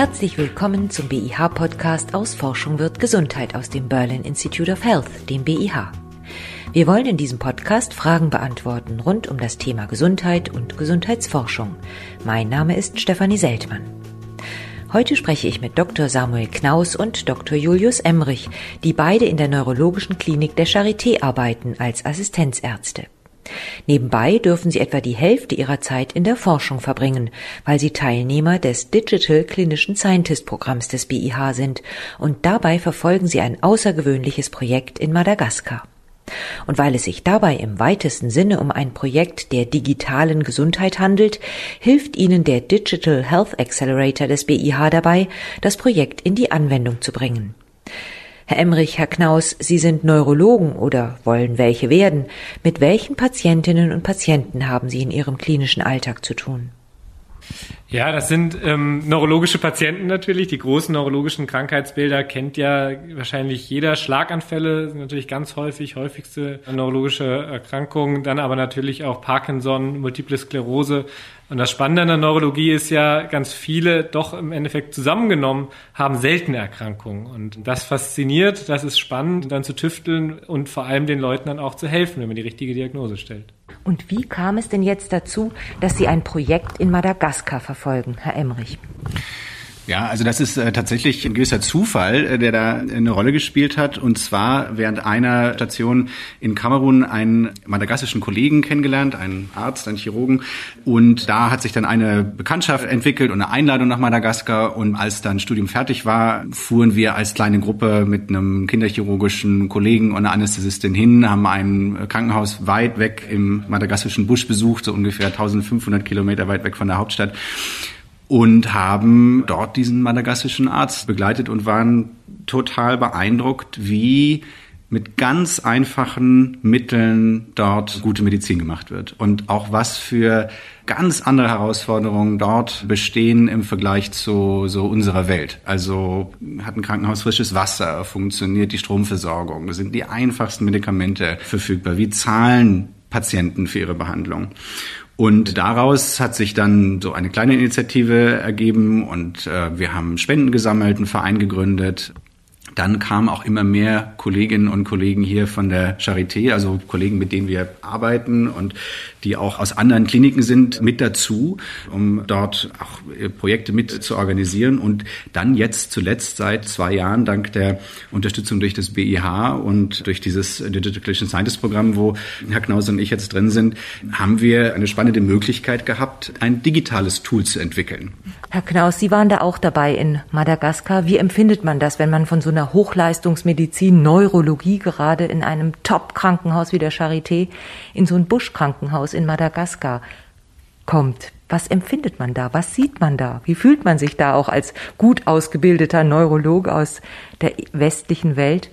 Herzlich willkommen zum BIH-Podcast aus Forschung wird Gesundheit aus dem Berlin Institute of Health, dem BIH. Wir wollen in diesem Podcast Fragen beantworten rund um das Thema Gesundheit und Gesundheitsforschung. Mein Name ist Stefanie Seltmann. Heute spreche ich mit Dr. Samuel Knaus und Dr. Julius Emrich, die beide in der neurologischen Klinik der Charité arbeiten als Assistenzärzte. Nebenbei dürfen sie etwa die Hälfte ihrer Zeit in der Forschung verbringen, weil sie Teilnehmer des Digital Clinician Scientist Programms des BIH sind und dabei verfolgen sie ein außergewöhnliches Projekt in Madagaskar. Und weil es sich dabei im weitesten Sinne um ein Projekt der digitalen Gesundheit handelt, hilft ihnen der Digital Health Accelerator des BIH dabei, das Projekt in die Anwendung zu bringen. Herr Emrich, Herr Knaus, Sie sind Neurologen oder wollen welche werden. Mit welchen Patientinnen und Patienten haben Sie in Ihrem klinischen Alltag zu tun? Ja, das sind ähm, neurologische Patienten natürlich. Die großen neurologischen Krankheitsbilder kennt ja wahrscheinlich jeder. Schlaganfälle sind natürlich ganz häufig, häufigste neurologische Erkrankungen. Dann aber natürlich auch Parkinson, Multiple Sklerose. Und das Spannende an der Neurologie ist ja, ganz viele doch im Endeffekt zusammengenommen haben seltene Erkrankungen. Und das fasziniert, das ist spannend, dann zu tüfteln und vor allem den Leuten dann auch zu helfen, wenn man die richtige Diagnose stellt. Und wie kam es denn jetzt dazu, dass Sie ein Projekt in Madagaskar verfolgen, Herr Emrich? Ja, also das ist äh, tatsächlich ein gewisser Zufall, äh, der da eine Rolle gespielt hat. Und zwar während einer Station in Kamerun einen madagassischen Kollegen kennengelernt, einen Arzt, einen Chirurgen. Und da hat sich dann eine Bekanntschaft entwickelt und eine Einladung nach Madagaskar. Und als dann Studium fertig war, fuhren wir als kleine Gruppe mit einem kinderchirurgischen Kollegen und einer Anästhesistin hin, haben ein Krankenhaus weit weg im madagassischen Busch besucht, so ungefähr 1500 Kilometer weit weg von der Hauptstadt und haben dort diesen madagassischen Arzt begleitet und waren total beeindruckt, wie mit ganz einfachen Mitteln dort gute Medizin gemacht wird und auch was für ganz andere Herausforderungen dort bestehen im Vergleich zu so unserer Welt. Also hat ein Krankenhaus frisches Wasser, funktioniert die Stromversorgung, sind die einfachsten Medikamente verfügbar, wie zahlen Patienten für ihre Behandlung. Und daraus hat sich dann so eine kleine Initiative ergeben und äh, wir haben Spenden gesammelt, einen Verein gegründet dann kamen auch immer mehr Kolleginnen und Kollegen hier von der Charité, also Kollegen, mit denen wir arbeiten und die auch aus anderen Kliniken sind, mit dazu, um dort auch äh, Projekte mit zu organisieren. Und dann jetzt zuletzt seit zwei Jahren, dank der Unterstützung durch das BIH und durch dieses Digital Clinician Scientist Programm, wo Herr Knaus und ich jetzt drin sind, haben wir eine spannende Möglichkeit gehabt, ein digitales Tool zu entwickeln. Herr Knaus, Sie waren da auch dabei in Madagaskar. Wie empfindet man das, wenn man von so einer Hochleistungsmedizin, Neurologie gerade in einem Top-Krankenhaus wie der Charité in so ein Buschkrankenhaus in Madagaskar kommt. Was empfindet man da? Was sieht man da? Wie fühlt man sich da auch als gut ausgebildeter Neurologe aus der westlichen Welt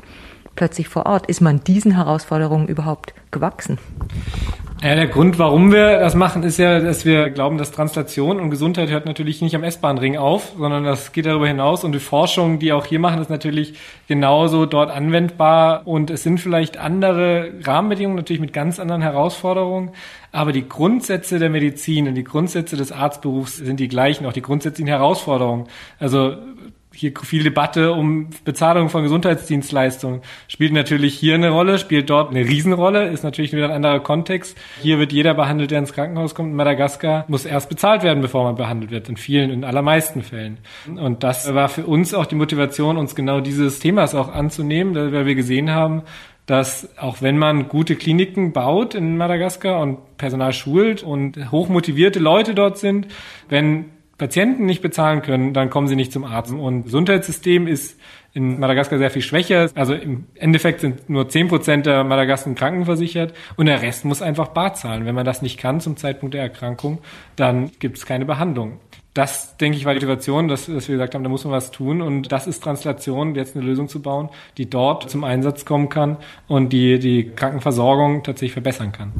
plötzlich vor Ort? Ist man diesen Herausforderungen überhaupt gewachsen? Ja, der Grund, warum wir das machen, ist ja, dass wir glauben, dass Translation und Gesundheit hört natürlich nicht am S-Bahn-Ring auf, sondern das geht darüber hinaus. Und die Forschung, die auch hier machen, ist natürlich genauso dort anwendbar. Und es sind vielleicht andere Rahmenbedingungen, natürlich mit ganz anderen Herausforderungen. Aber die Grundsätze der Medizin und die Grundsätze des Arztberufs sind die gleichen, auch die grundsätzlichen Herausforderungen. Also hier viel Debatte um Bezahlung von Gesundheitsdienstleistungen. Spielt natürlich hier eine Rolle, spielt dort eine Riesenrolle, ist natürlich wieder ein anderer Kontext. Hier wird jeder behandelt, der ins Krankenhaus kommt. In Madagaskar muss erst bezahlt werden, bevor man behandelt wird. In vielen, in allermeisten Fällen. Und das war für uns auch die Motivation, uns genau dieses Themas auch anzunehmen, weil wir gesehen haben, dass auch wenn man gute Kliniken baut in Madagaskar und Personal schult und hochmotivierte Leute dort sind, wenn Patienten nicht bezahlen können, dann kommen sie nicht zum Arzt. Und Gesundheitssystem ist in Madagaskar sehr viel schwächer. Also im Endeffekt sind nur zehn Prozent der Madagassen krankenversichert und der Rest muss einfach bar zahlen. Wenn man das nicht kann zum Zeitpunkt der Erkrankung, dann gibt es keine Behandlung. Das, denke ich, war die Motivation, dass, dass wir gesagt haben, da muss man was tun. Und das ist Translation, jetzt eine Lösung zu bauen, die dort zum Einsatz kommen kann und die die Krankenversorgung tatsächlich verbessern kann.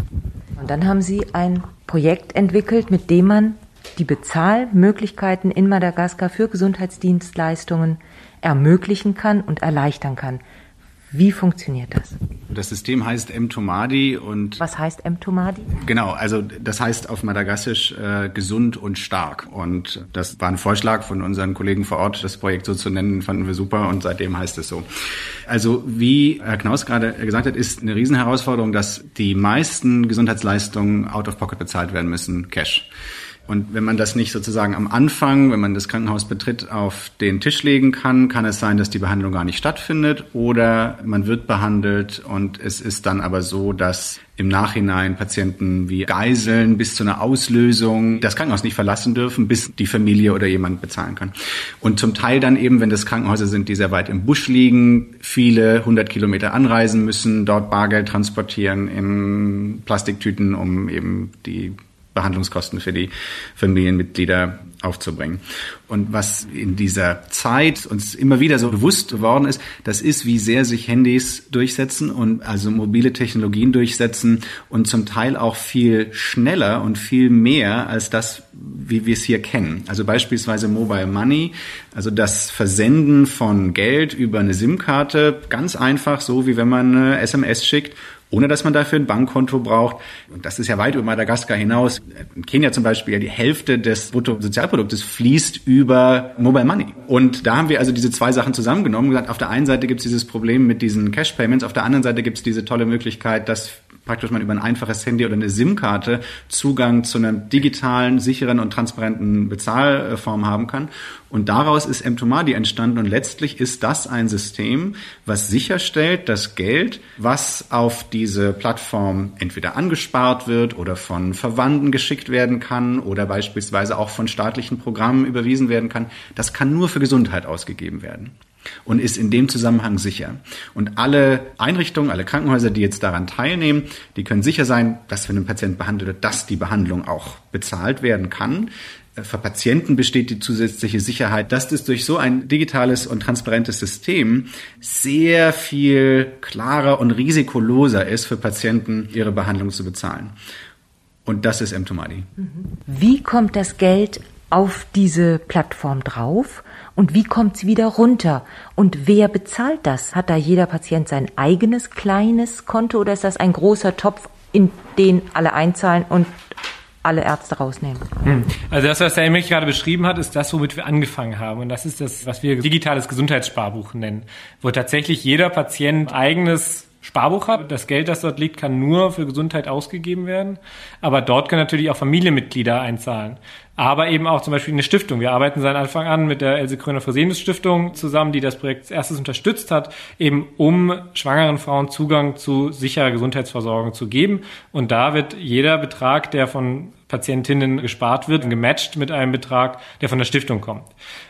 Und dann haben Sie ein Projekt entwickelt, mit dem man die Bezahlmöglichkeiten in Madagaskar für Gesundheitsdienstleistungen ermöglichen kann und erleichtern kann. Wie funktioniert das? Das System heißt M-Tomadi und Was heißt M-Tomadi? Genau, also das heißt auf Madagassisch äh, gesund und stark. Und das war ein Vorschlag von unseren Kollegen vor Ort, das Projekt so zu nennen, fanden wir super und seitdem heißt es so. Also wie Herr Knaus gerade gesagt hat, ist eine Riesenherausforderung, dass die meisten Gesundheitsleistungen out of pocket bezahlt werden müssen, Cash. Und wenn man das nicht sozusagen am Anfang, wenn man das Krankenhaus betritt, auf den Tisch legen kann, kann es sein, dass die Behandlung gar nicht stattfindet oder man wird behandelt und es ist dann aber so, dass im Nachhinein Patienten wie Geiseln bis zu einer Auslösung das Krankenhaus nicht verlassen dürfen, bis die Familie oder jemand bezahlen kann. Und zum Teil dann eben, wenn das Krankenhäuser sind, die sehr weit im Busch liegen, viele hundert Kilometer anreisen müssen, dort Bargeld transportieren in Plastiktüten, um eben die Behandlungskosten für die Familienmitglieder aufzubringen. Und was in dieser Zeit uns immer wieder so bewusst geworden ist, das ist, wie sehr sich Handys durchsetzen und also mobile Technologien durchsetzen und zum Teil auch viel schneller und viel mehr als das, wie wir es hier kennen. Also beispielsweise Mobile Money, also das Versenden von Geld über eine SIM-Karte, ganz einfach, so wie wenn man eine SMS schickt ohne dass man dafür ein Bankkonto braucht. Und das ist ja weit über Madagaskar hinaus. In Kenia zum Beispiel, die Hälfte des Bruttosozialproduktes fließt über Mobile Money. Und da haben wir also diese zwei Sachen zusammengenommen und gesagt, auf der einen Seite gibt es dieses Problem mit diesen Cash Payments, auf der anderen Seite gibt es diese tolle Möglichkeit, dass praktisch man über ein einfaches Handy oder eine SIM-Karte Zugang zu einer digitalen, sicheren und transparenten Bezahlform haben kann. Und daraus ist M2Madi entstanden und letztlich ist das ein System, was sicherstellt, dass Geld, was auf diese Plattform entweder angespart wird oder von Verwandten geschickt werden kann oder beispielsweise auch von staatlichen Programmen überwiesen werden kann, das kann nur für Gesundheit ausgegeben werden und ist in dem Zusammenhang sicher. Und alle Einrichtungen, alle Krankenhäuser, die jetzt daran teilnehmen, die können sicher sein, dass wenn ein Patient behandelt wird, dass die Behandlung auch bezahlt werden kann. Äh, für Patienten besteht die zusätzliche Sicherheit, dass das durch so ein digitales und transparentes System sehr viel klarer und risikoloser ist für Patienten, ihre Behandlung zu bezahlen. Und das ist M2Money. Wie kommt das Geld auf diese Plattform drauf? Und wie kommt sie wieder runter? Und wer bezahlt das? Hat da jeder Patient sein eigenes kleines Konto oder ist das ein großer Topf, in den alle einzahlen und alle Ärzte rausnehmen. Hm. Also das, was der Emmerich gerade beschrieben hat, ist das, womit wir angefangen haben. Und das ist das, was wir digitales Gesundheitssparbuch nennen, wo tatsächlich jeder Patient eigenes Sparbuch hat. Das Geld, das dort liegt, kann nur für Gesundheit ausgegeben werden. Aber dort können natürlich auch Familienmitglieder einzahlen. Aber eben auch zum Beispiel eine Stiftung. Wir arbeiten seit Anfang an mit der Else Kröner Fresenius Stiftung zusammen, die das Projekt als erstes unterstützt hat, eben um schwangeren Frauen Zugang zu sicherer Gesundheitsversorgung zu geben. Und da wird jeder Betrag, der von Patientinnen gespart wird, gematcht mit einem Betrag, der von der Stiftung kommt.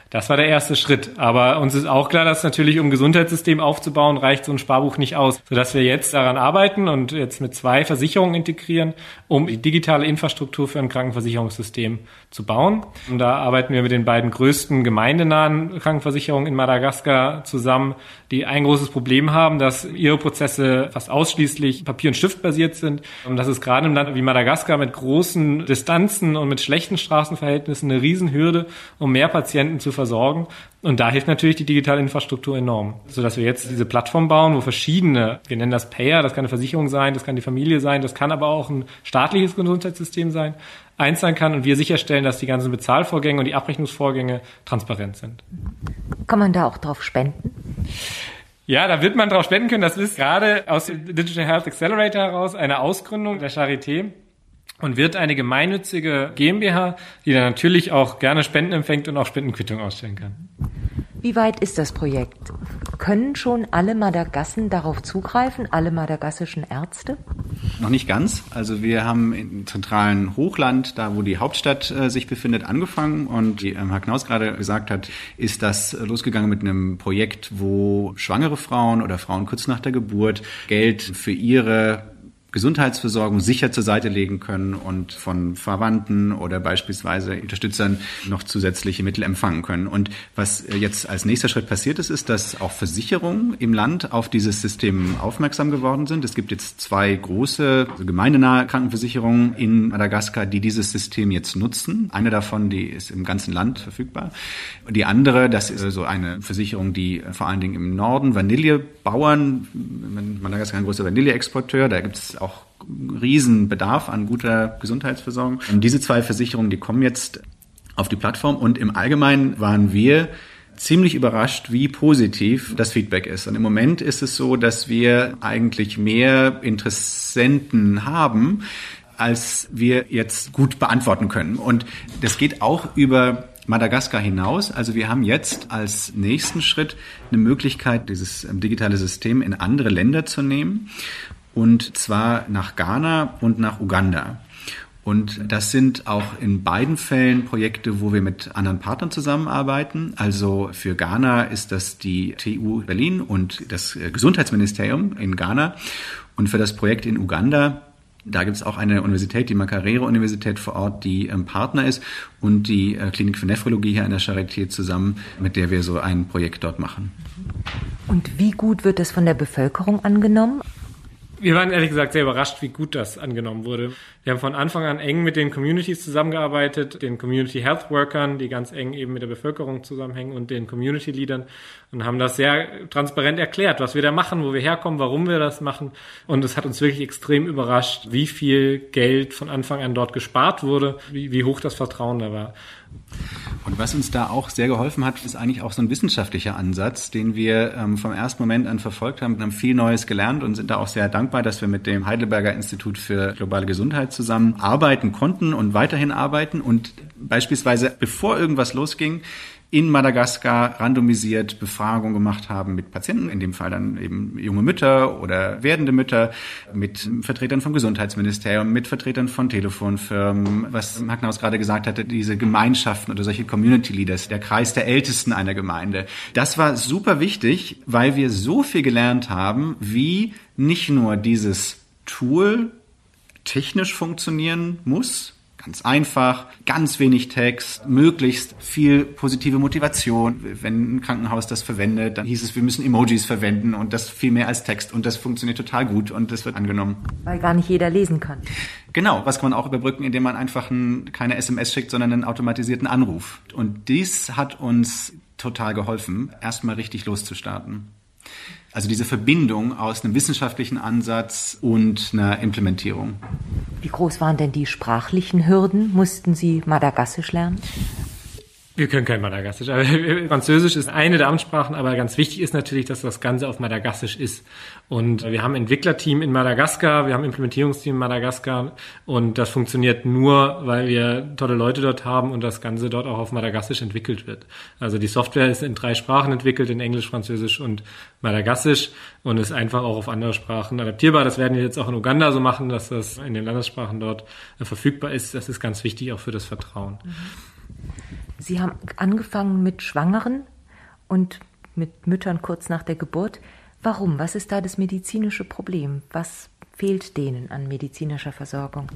Das war der erste Schritt. Aber uns ist auch klar, dass natürlich, um Gesundheitssystem aufzubauen, reicht so ein Sparbuch nicht aus. Sodass wir jetzt daran arbeiten und jetzt mit zwei Versicherungen integrieren, um die digitale Infrastruktur für ein Krankenversicherungssystem zu bauen. Und da arbeiten wir mit den beiden größten gemeindenahen Krankenversicherungen in Madagaskar zusammen, die ein großes Problem haben, dass ihre Prozesse fast ausschließlich Papier- und Stift basiert sind. Und das ist gerade im Land wie Madagaskar mit großen Distanzen und mit schlechten Straßenverhältnissen eine Riesenhürde, um mehr Patienten zu versorgen. Und da hilft natürlich die digitale Infrastruktur enorm, sodass wir jetzt diese Plattform bauen, wo verschiedene, wir nennen das Payer, das kann eine Versicherung sein, das kann die Familie sein, das kann aber auch ein staatliches Gesundheitssystem sein, eins sein kann und wir sicherstellen, dass die ganzen Bezahlvorgänge und die Abrechnungsvorgänge transparent sind. Kann man da auch drauf spenden? Ja, da wird man drauf spenden können. Das ist gerade aus dem Digital Health Accelerator heraus eine Ausgründung der Charité und wird eine gemeinnützige GmbH, die dann natürlich auch gerne Spenden empfängt und auch Spendenquittung ausstellen kann. Wie weit ist das Projekt? Können schon alle Madagassen darauf zugreifen, alle madagassischen Ärzte? Noch nicht ganz. Also wir haben im zentralen Hochland, da wo die Hauptstadt äh, sich befindet, angefangen. Und wie ähm, Herr Knaus gerade gesagt hat, ist das losgegangen mit einem Projekt, wo schwangere Frauen oder Frauen kurz nach der Geburt Geld für ihre Gesundheitsversorgung sicher zur Seite legen können und von Verwandten oder beispielsweise Unterstützern noch zusätzliche Mittel empfangen können. Und was jetzt als nächster Schritt passiert ist, ist, dass auch Versicherungen im Land auf dieses System aufmerksam geworden sind. Es gibt jetzt zwei große also gemeindenahe Krankenversicherungen in Madagaskar, die dieses System jetzt nutzen. Eine davon, die ist im ganzen Land verfügbar. Die andere, das ist so eine Versicherung, die vor allen Dingen im Norden Vanillebauern, Madagaskar ein großer Vanilleexporteur, da gibt es auch Riesenbedarf an guter Gesundheitsversorgung. Und diese zwei Versicherungen, die kommen jetzt auf die Plattform und im Allgemeinen waren wir ziemlich überrascht, wie positiv das Feedback ist. Und im Moment ist es so, dass wir eigentlich mehr Interessenten haben, als wir jetzt gut beantworten können. Und das geht auch über Madagaskar hinaus. Also wir haben jetzt als nächsten Schritt eine Möglichkeit, dieses ähm, digitale System in andere Länder zu nehmen. Und zwar nach Ghana und nach Uganda. Und das sind auch in beiden Fällen Projekte, wo wir mit anderen Partnern zusammenarbeiten. Also für Ghana ist das die TU Berlin und das Gesundheitsministerium in Ghana. Und für das Projekt in Uganda da gibt es auch eine Universität, die Makarere-Universität vor Ort, die ähm, Partner ist und die äh, Klinik für Nephrologie hier an der Charité zusammen, mit der wir so ein Projekt dort machen. Und wie gut wird es von der Bevölkerung angenommen? Wir waren ehrlich gesagt sehr überrascht, wie gut das angenommen wurde. Wir haben von Anfang an eng mit den Communities zusammengearbeitet, den Community Health Workern, die ganz eng eben mit der Bevölkerung zusammenhängen und den Community Leadern und haben das sehr transparent erklärt, was wir da machen, wo wir herkommen, warum wir das machen. Und es hat uns wirklich extrem überrascht, wie viel Geld von Anfang an dort gespart wurde, wie, wie hoch das Vertrauen da war. Und was uns da auch sehr geholfen hat, ist eigentlich auch so ein wissenschaftlicher Ansatz, den wir ähm, vom ersten Moment an verfolgt haben. Haben viel Neues gelernt und sind da auch sehr dankbar, dass wir mit dem Heidelberger Institut für globale Gesundheit zusammen arbeiten konnten und weiterhin arbeiten. Und beispielsweise, bevor irgendwas losging, in Madagaskar randomisiert Befragungen gemacht haben mit Patienten, in dem Fall dann eben junge Mütter oder werdende Mütter, mit Vertretern vom Gesundheitsministerium, mit Vertretern von Telefonfirmen, was Magnaus gerade gesagt hatte, diese Gemeinschaften oder solche Community Leaders, der Kreis der Ältesten einer Gemeinde. Das war super wichtig, weil wir so viel gelernt haben, wie nicht nur dieses Tool technisch funktionieren muss, Ganz einfach, ganz wenig Text, möglichst viel positive Motivation. Wenn ein Krankenhaus das verwendet, dann hieß es, wir müssen Emojis verwenden und das viel mehr als Text und das funktioniert total gut und das wird angenommen. Weil gar nicht jeder lesen kann. Genau, was kann man auch überbrücken, indem man einfach ein, keine SMS schickt, sondern einen automatisierten Anruf. Und dies hat uns total geholfen, erstmal richtig loszustarten. Also diese Verbindung aus einem wissenschaftlichen Ansatz und einer Implementierung. Wie groß waren denn die sprachlichen Hürden? Mussten Sie Madagassisch lernen? Wir können kein Madagassisch. Aber Französisch ist eine der Amtssprachen, aber ganz wichtig ist natürlich, dass das Ganze auf Madagassisch ist. Und wir haben Entwicklerteam in Madagaskar, wir haben Implementierungsteam in Madagaskar und das funktioniert nur, weil wir tolle Leute dort haben und das Ganze dort auch auf Madagassisch entwickelt wird. Also die Software ist in drei Sprachen entwickelt, in Englisch, Französisch und Madagassisch und ist einfach auch auf andere Sprachen adaptierbar. Das werden wir jetzt auch in Uganda so machen, dass das in den Landessprachen dort verfügbar ist. Das ist ganz wichtig auch für das Vertrauen. Mhm. Sie haben angefangen mit Schwangeren und mit Müttern kurz nach der Geburt. Warum? Was ist da das medizinische Problem? Was fehlt denen an medizinischer Versorgung?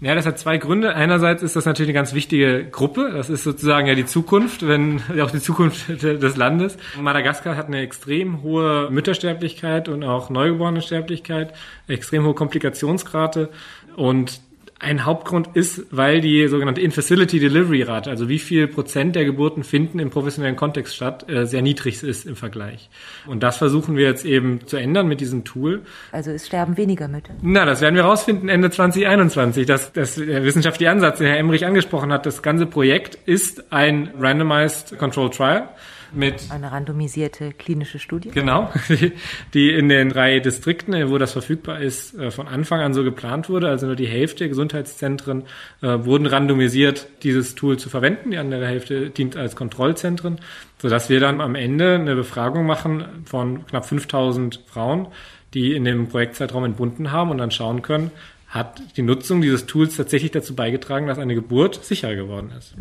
Ja, das hat zwei Gründe. Einerseits ist das natürlich eine ganz wichtige Gruppe. Das ist sozusagen ja die Zukunft, wenn auch die Zukunft des Landes. Madagaskar hat eine extrem hohe Müttersterblichkeit und auch neugeborene Sterblichkeit, extrem hohe Komplikationsrate und ein Hauptgrund ist, weil die sogenannte In-Facility Delivery Rate, also wie viel Prozent der Geburten finden im professionellen Kontext statt, äh, sehr niedrig ist im Vergleich. Und das versuchen wir jetzt eben zu ändern mit diesem Tool. Also es sterben weniger Mütter. Na, das werden wir rausfinden Ende 2021. Das, das der wissenschaftliche Ansatz, den Herr Emmerich angesprochen hat, das ganze Projekt ist ein Randomized Control Trial mit eine randomisierte klinische Studie. Genau, die in den drei Distrikten, wo das verfügbar ist, äh, von Anfang an so geplant wurde. Also nur die Hälfte der Gesundheitszentren äh, wurden randomisiert, dieses Tool zu verwenden. Die andere Hälfte dient als Kontrollzentren, sodass wir dann am Ende eine Befragung machen von knapp 5000 Frauen, die in dem Projektzeitraum entbunden haben und dann schauen können, hat die Nutzung dieses Tools tatsächlich dazu beigetragen, dass eine Geburt sicherer geworden ist.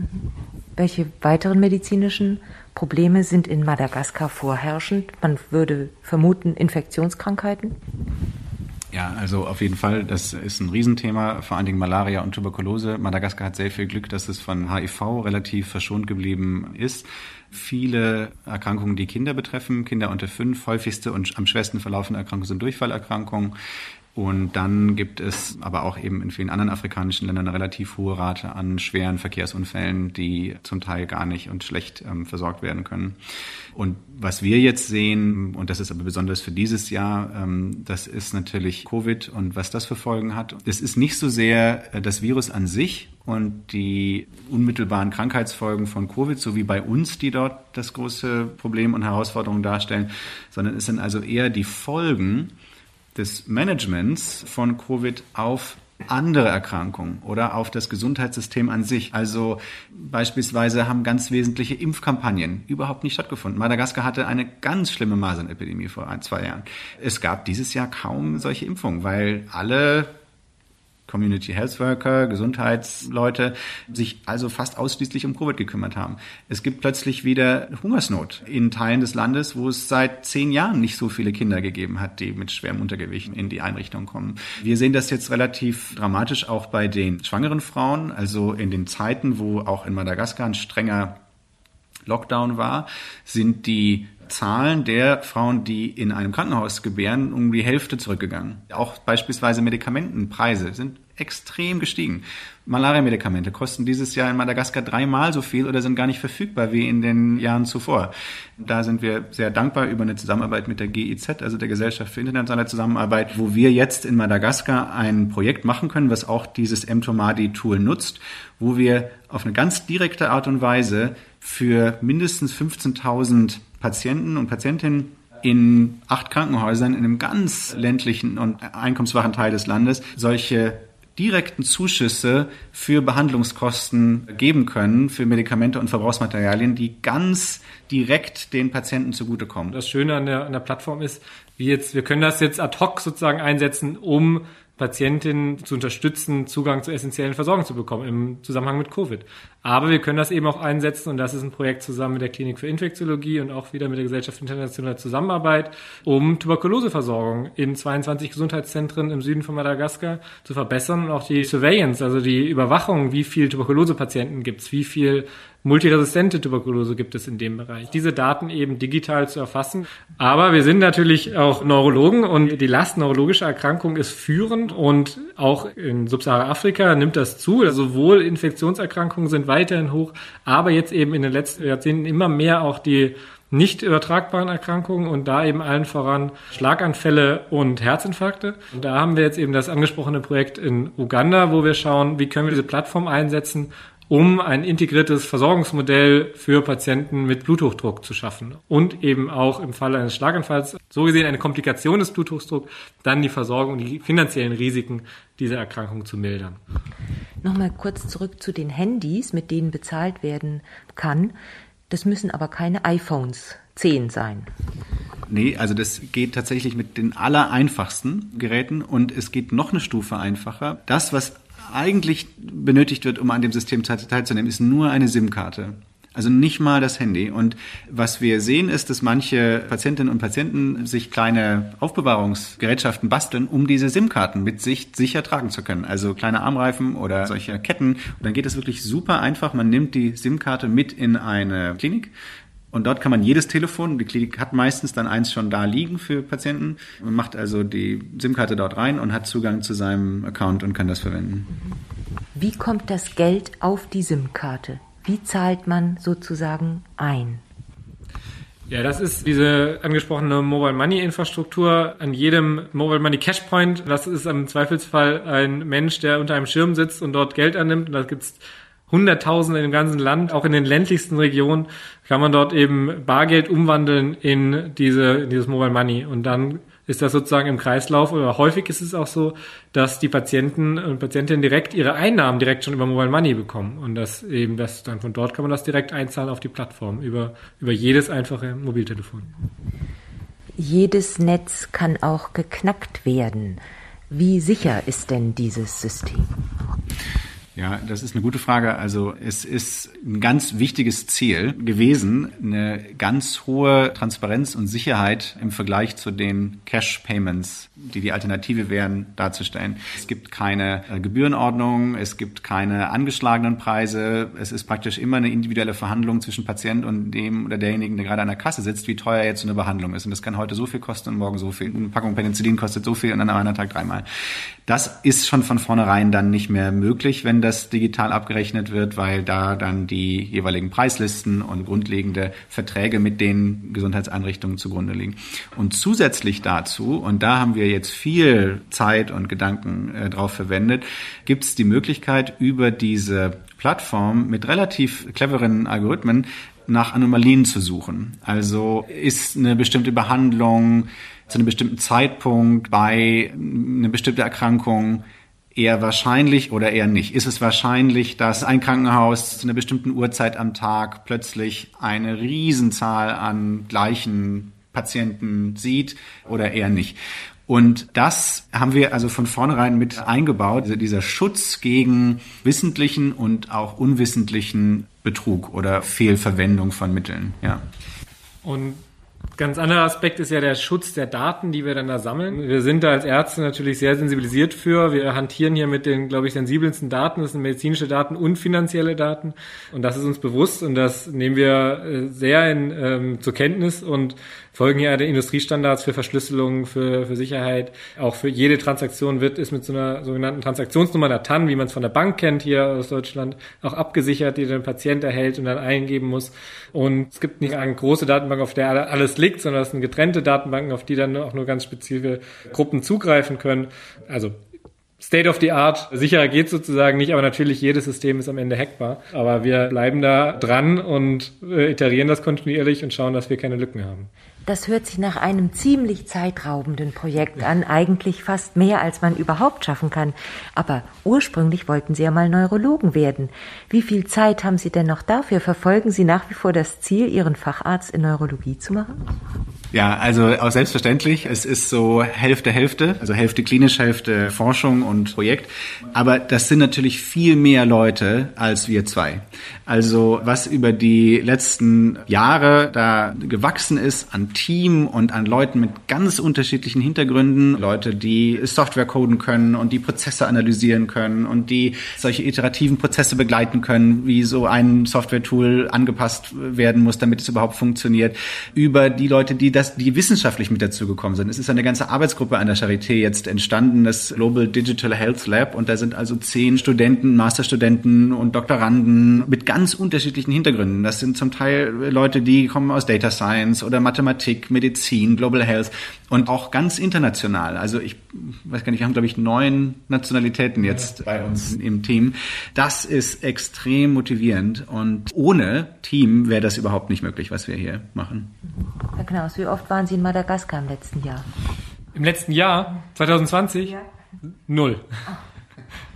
Welche weiteren medizinischen Probleme sind in Madagaskar vorherrschend? Man würde vermuten Infektionskrankheiten. Ja, also auf jeden Fall, das ist ein Riesenthema, vor allen Dingen Malaria und Tuberkulose. Madagaskar hat sehr viel Glück, dass es von HIV relativ verschont geblieben ist. Viele Erkrankungen, die Kinder betreffen, Kinder unter fünf, häufigste und am schwersten verlaufende Erkrankungen sind Durchfallerkrankungen. Und dann gibt es aber auch eben in vielen anderen afrikanischen Ländern eine relativ hohe Rate an schweren Verkehrsunfällen, die zum Teil gar nicht und schlecht ähm, versorgt werden können. Und was wir jetzt sehen, und das ist aber besonders für dieses Jahr, ähm, das ist natürlich Covid und was das für Folgen hat. Es ist nicht so sehr äh, das Virus an sich und die unmittelbaren Krankheitsfolgen von Covid, so wie bei uns, die dort das große Problem und Herausforderung darstellen, sondern es sind also eher die Folgen, des Managements von Covid auf andere Erkrankungen oder auf das Gesundheitssystem an sich. Also beispielsweise haben ganz wesentliche Impfkampagnen überhaupt nicht stattgefunden. Madagaskar hatte eine ganz schlimme Masernepidemie vor ein, zwei Jahren. Es gab dieses Jahr kaum solche Impfungen, weil alle Community Health Worker, Gesundheitsleute sich also fast ausschließlich um Covid gekümmert haben. Es gibt plötzlich wieder Hungersnot in Teilen des Landes, wo es seit zehn Jahren nicht so viele Kinder gegeben hat, die mit schwerem Untergewicht in die Einrichtung kommen. Wir sehen das jetzt relativ dramatisch auch bei den schwangeren Frauen, also in den Zeiten, wo auch in Madagaskar ein strenger Lockdown war, sind die Zahlen der Frauen, die in einem Krankenhaus gebären, um die Hälfte zurückgegangen. Auch beispielsweise Medikamentenpreise sind extrem gestiegen. Malaria-Medikamente kosten dieses Jahr in Madagaskar dreimal so viel oder sind gar nicht verfügbar wie in den Jahren zuvor. Da sind wir sehr dankbar über eine Zusammenarbeit mit der GIZ, also der Gesellschaft für internationale Zusammenarbeit, wo wir jetzt in Madagaskar ein Projekt machen können, was auch dieses mTOMADI-Tool nutzt, wo wir auf eine ganz direkte Art und Weise für mindestens 15.000 Patienten und Patientinnen in acht Krankenhäusern in einem ganz ländlichen und einkommensschwachen Teil des Landes solche direkten Zuschüsse für Behandlungskosten geben können für Medikamente und Verbrauchsmaterialien, die ganz direkt den Patienten zugutekommen. Das Schöne an der, an der Plattform ist, wie jetzt, wir können das jetzt ad hoc sozusagen einsetzen, um Patientinnen zu unterstützen, Zugang zu essentiellen Versorgung zu bekommen im Zusammenhang mit Covid. Aber wir können das eben auch einsetzen und das ist ein Projekt zusammen mit der Klinik für Infektiologie und auch wieder mit der Gesellschaft für internationale Zusammenarbeit, um Tuberkuloseversorgung in 22 Gesundheitszentren im Süden von Madagaskar zu verbessern und auch die Surveillance, also die Überwachung, wie viel Tuberkulosepatienten gibt es, wie viel multiresistente Tuberkulose gibt es in dem Bereich. Diese Daten eben digital zu erfassen. Aber wir sind natürlich auch Neurologen und die Last neurologischer Erkrankungen ist führend und auch in Subsahara-Afrika nimmt das zu. Also sowohl Infektionserkrankungen sind weiterhin hoch, aber jetzt eben in den letzten Jahrzehnten immer mehr auch die nicht übertragbaren Erkrankungen und da eben allen voran Schlaganfälle und Herzinfarkte. Und da haben wir jetzt eben das angesprochene Projekt in Uganda, wo wir schauen, wie können wir diese Plattform einsetzen, um ein integriertes Versorgungsmodell für Patienten mit Bluthochdruck zu schaffen und eben auch im Fall eines Schlaganfalls, so gesehen eine Komplikation des Bluthochdrucks, dann die Versorgung und die finanziellen Risiken dieser Erkrankung zu mildern. Nochmal kurz zurück zu den Handys, mit denen bezahlt werden kann. Das müssen aber keine iPhones 10 sein. Nee, also das geht tatsächlich mit den allereinfachsten Geräten und es geht noch eine Stufe einfacher. Das, was eigentlich benötigt wird, um an dem System teilzunehmen, ist nur eine SIM-Karte. Also nicht mal das Handy. Und was wir sehen, ist, dass manche Patientinnen und Patienten sich kleine Aufbewahrungsgerätschaften basteln, um diese SIM-Karten mit sich sicher tragen zu können. Also kleine Armreifen oder solche Ketten. Und dann geht es wirklich super einfach. Man nimmt die SIM-Karte mit in eine Klinik, und dort kann man jedes Telefon, die Klinik hat meistens dann eins schon da liegen für Patienten. Man macht also die SIM-Karte dort rein und hat Zugang zu seinem Account und kann das verwenden. Wie kommt das Geld auf die SIM-Karte? Wie zahlt man sozusagen ein? Ja, das ist diese angesprochene Mobile Money Infrastruktur. An jedem Mobile Money Cash Point, das ist im Zweifelsfall ein Mensch, der unter einem Schirm sitzt und dort Geld annimmt. Und da gibt's Hunderttausende im ganzen Land, auch in den ländlichsten Regionen, kann man dort eben Bargeld umwandeln in diese, in dieses Mobile Money. Und dann ist das sozusagen im Kreislauf oder häufig ist es auch so, dass die Patienten und Patientinnen direkt ihre Einnahmen direkt schon über Mobile Money bekommen. Und das eben, das dann von dort kann man das direkt einzahlen auf die Plattform über, über jedes einfache Mobiltelefon. Jedes Netz kann auch geknackt werden. Wie sicher ist denn dieses System? Ja, das ist eine gute Frage. Also es ist ein ganz wichtiges Ziel gewesen, eine ganz hohe Transparenz und Sicherheit im Vergleich zu den Cash-Payments, die die Alternative wären, darzustellen. Es gibt keine äh, Gebührenordnung, es gibt keine angeschlagenen Preise. Es ist praktisch immer eine individuelle Verhandlung zwischen Patient und dem oder derjenigen, der gerade an der Kasse sitzt, wie teuer jetzt so eine Behandlung ist. Und das kann heute so viel kosten und morgen so viel. Eine Packung Penicillin kostet so viel und dann am anderen Tag dreimal. Das ist schon von vornherein dann nicht mehr möglich, wenn das digital abgerechnet wird, weil da dann die jeweiligen Preislisten und grundlegende Verträge mit den Gesundheitseinrichtungen zugrunde liegen. Und zusätzlich dazu, und da haben wir jetzt viel Zeit und Gedanken äh, drauf verwendet, gibt es die Möglichkeit, über diese Plattform mit relativ cleveren Algorithmen nach Anomalien zu suchen. Also ist eine bestimmte Behandlung zu einem bestimmten Zeitpunkt bei einer bestimmten Erkrankung eher wahrscheinlich oder eher nicht? Ist es wahrscheinlich, dass ein Krankenhaus zu einer bestimmten Uhrzeit am Tag plötzlich eine Riesenzahl an gleichen Patienten sieht oder eher nicht? Und das haben wir also von vornherein mit eingebaut, dieser Schutz gegen wissentlichen und auch unwissentlichen Betrug oder Fehlverwendung von Mitteln, ja. Und Ganz anderer Aspekt ist ja der Schutz der Daten, die wir dann da sammeln. Wir sind da als Ärzte natürlich sehr sensibilisiert für. Wir hantieren hier mit den, glaube ich, sensibelsten Daten. Das sind medizinische Daten und finanzielle Daten. Und das ist uns bewusst und das nehmen wir äh, sehr in, ähm, zur Kenntnis und folgen ja Industriestandards für Verschlüsselung, für, für Sicherheit. Auch für jede Transaktion wird ist mit so einer sogenannten Transaktionsnummer der TAN, wie man es von der Bank kennt hier aus Deutschland, auch abgesichert, die der Patient erhält und dann eingeben muss. Und es gibt nicht eine große Datenbank, auf der alles liegt, sondern es sind getrennte Datenbanken, auf die dann auch nur ganz spezifische Gruppen zugreifen können. Also State of the Art. Sicherer geht sozusagen nicht, aber natürlich jedes System ist am Ende hackbar. Aber wir bleiben da dran und äh, iterieren das kontinuierlich und schauen, dass wir keine Lücken haben. Das hört sich nach einem ziemlich zeitraubenden Projekt an, eigentlich fast mehr, als man überhaupt schaffen kann. Aber ursprünglich wollten Sie ja mal Neurologen werden. Wie viel Zeit haben Sie denn noch dafür? Verfolgen Sie nach wie vor das Ziel, Ihren Facharzt in Neurologie zu machen? Ja, also auch selbstverständlich. Es ist so Hälfte, Hälfte, also Hälfte klinisch, Hälfte Forschung und Projekt. Aber das sind natürlich viel mehr Leute als wir zwei. Also was über die letzten Jahre da gewachsen ist an Team und an Leuten mit ganz unterschiedlichen Hintergründen, Leute, die Software coden können und die Prozesse analysieren können und die solche iterativen Prozesse begleiten können, wie so ein Software-Tool angepasst werden muss, damit es überhaupt funktioniert, über die Leute, die das, die wissenschaftlich mit dazu gekommen sind. Es ist eine ganze Arbeitsgruppe an der Charité jetzt entstanden, das Global Digital Health Lab und da sind also zehn Studenten, Masterstudenten und Doktoranden mit ganz unterschiedlichen Hintergründen. Das sind zum Teil Leute, die kommen aus Data Science oder Mathematik, Medizin, Global Health und auch ganz international. Also ich weiß gar nicht, wir haben glaube ich neun Nationalitäten jetzt bei uns im Team. Das ist extrem motivierend und ohne Team wäre das überhaupt nicht möglich, was wir hier machen. Herr Knaus, wie oft waren Sie in Madagaskar im letzten Jahr? Im letzten Jahr, 2020? Ja. Null. Oh.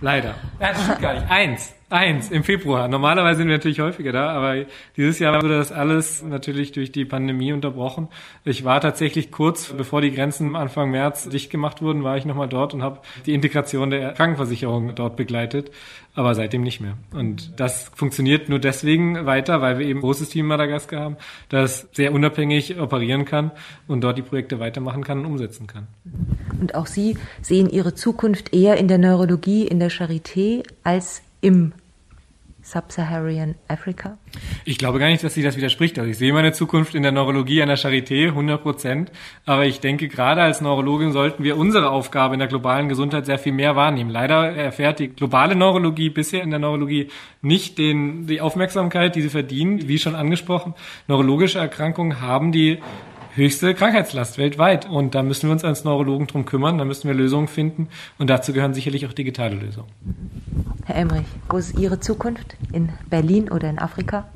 Leider. Ja, das stimmt gar nicht. Eins. Eins im Februar. Normalerweise sind wir natürlich häufiger da, aber dieses Jahr wurde das alles natürlich durch die Pandemie unterbrochen. Ich war tatsächlich kurz, bevor die Grenzen Anfang März dicht gemacht wurden, war ich nochmal dort und habe die Integration der Krankenversicherung dort begleitet, aber seitdem nicht mehr. Und das funktioniert nur deswegen weiter, weil wir eben ein großes Team in Madagaskar haben, das sehr unabhängig operieren kann und dort die Projekte weitermachen kann und umsetzen kann. Und auch Sie sehen Ihre Zukunft eher in der Neurologie, in der Charité als im Sub-Saharan Africa? Ich glaube gar nicht, dass sie das widerspricht. Also ich sehe meine Zukunft in der Neurologie an der Charité 100 Prozent. Aber ich denke, gerade als Neurologin sollten wir unsere Aufgabe in der globalen Gesundheit sehr viel mehr wahrnehmen. Leider erfährt die globale Neurologie bisher in der Neurologie nicht den, die Aufmerksamkeit, die sie verdienen. Wie schon angesprochen, neurologische Erkrankungen haben die höchste Krankheitslast weltweit. Und da müssen wir uns als Neurologen drum kümmern, da müssen wir Lösungen finden. Und dazu gehören sicherlich auch digitale Lösungen. Herr Emrich, wo ist Ihre Zukunft? In Berlin oder in Afrika?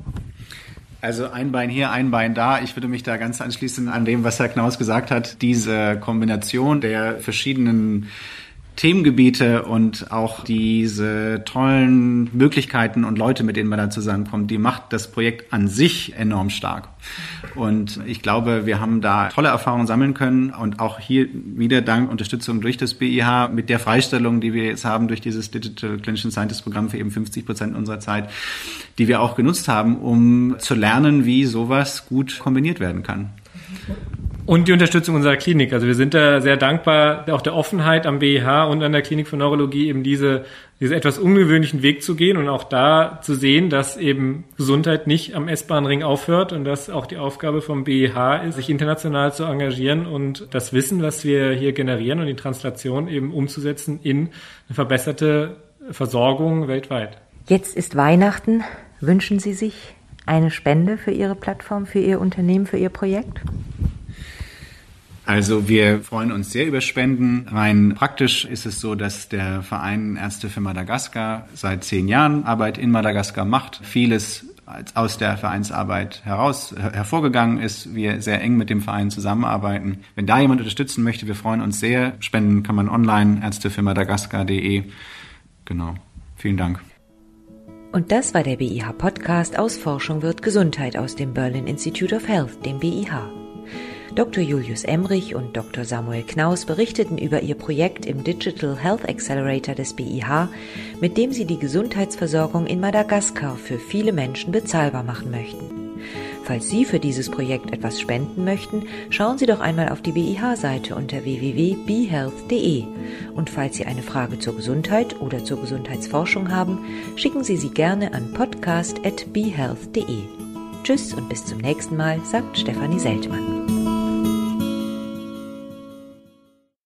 Also ein Bein hier, ein Bein da. Ich würde mich da ganz anschließen an dem, was Herr Knaus gesagt hat. Diese Kombination der verschiedenen Themengebiete und auch diese tollen Möglichkeiten und Leute, mit denen man da zusammenkommt, die macht das Projekt an sich enorm stark. Und ich glaube, wir haben da tolle Erfahrungen sammeln können und auch hier wieder dank Unterstützung durch das BIH mit der Freistellung, die wir jetzt haben durch dieses Digital Clinician Scientist Programm für eben 50 Prozent unserer Zeit, die wir auch genutzt haben, um zu lernen, wie sowas gut kombiniert werden kann. Und die Unterstützung unserer Klinik. Also wir sind da sehr dankbar, auch der Offenheit am BIH und an der Klinik für Neurologie eben diese, diese etwas ungewöhnlichen Weg zu gehen und auch da zu sehen, dass eben Gesundheit nicht am S-Bahn-Ring aufhört und dass auch die Aufgabe vom BIH ist, sich international zu engagieren und das Wissen, was wir hier generieren und die Translation eben umzusetzen in eine verbesserte Versorgung weltweit. Jetzt ist Weihnachten. Wünschen Sie sich eine Spende für Ihre Plattform, für Ihr Unternehmen, für Ihr Projekt? Also wir freuen uns sehr über Spenden. Rein praktisch ist es so, dass der Verein Ärzte für Madagaskar seit zehn Jahren Arbeit in Madagaskar macht. Vieles aus der Vereinsarbeit heraus hervorgegangen ist. Wir sehr eng mit dem Verein zusammenarbeiten. Wenn da jemand unterstützen möchte, wir freuen uns sehr. Spenden kann man online ärztefirmadagaskar.de. Genau. Vielen Dank. Und das war der BIH Podcast aus Forschung wird Gesundheit aus dem Berlin Institute of Health, dem BIH. Dr. Julius Emrich und Dr. Samuel Knaus berichteten über ihr Projekt im Digital Health Accelerator des BIH, mit dem sie die Gesundheitsversorgung in Madagaskar für viele Menschen bezahlbar machen möchten. Falls Sie für dieses Projekt etwas spenden möchten, schauen Sie doch einmal auf die BIH-Seite unter www.behealth.de. Und falls Sie eine Frage zur Gesundheit oder zur Gesundheitsforschung haben, schicken Sie sie gerne an podcast.behealth.de. Tschüss und bis zum nächsten Mal, sagt Stefanie Seltmann.